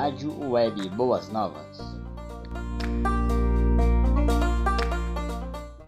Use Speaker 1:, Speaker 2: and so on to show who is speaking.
Speaker 1: Rádio Web Boas Novas.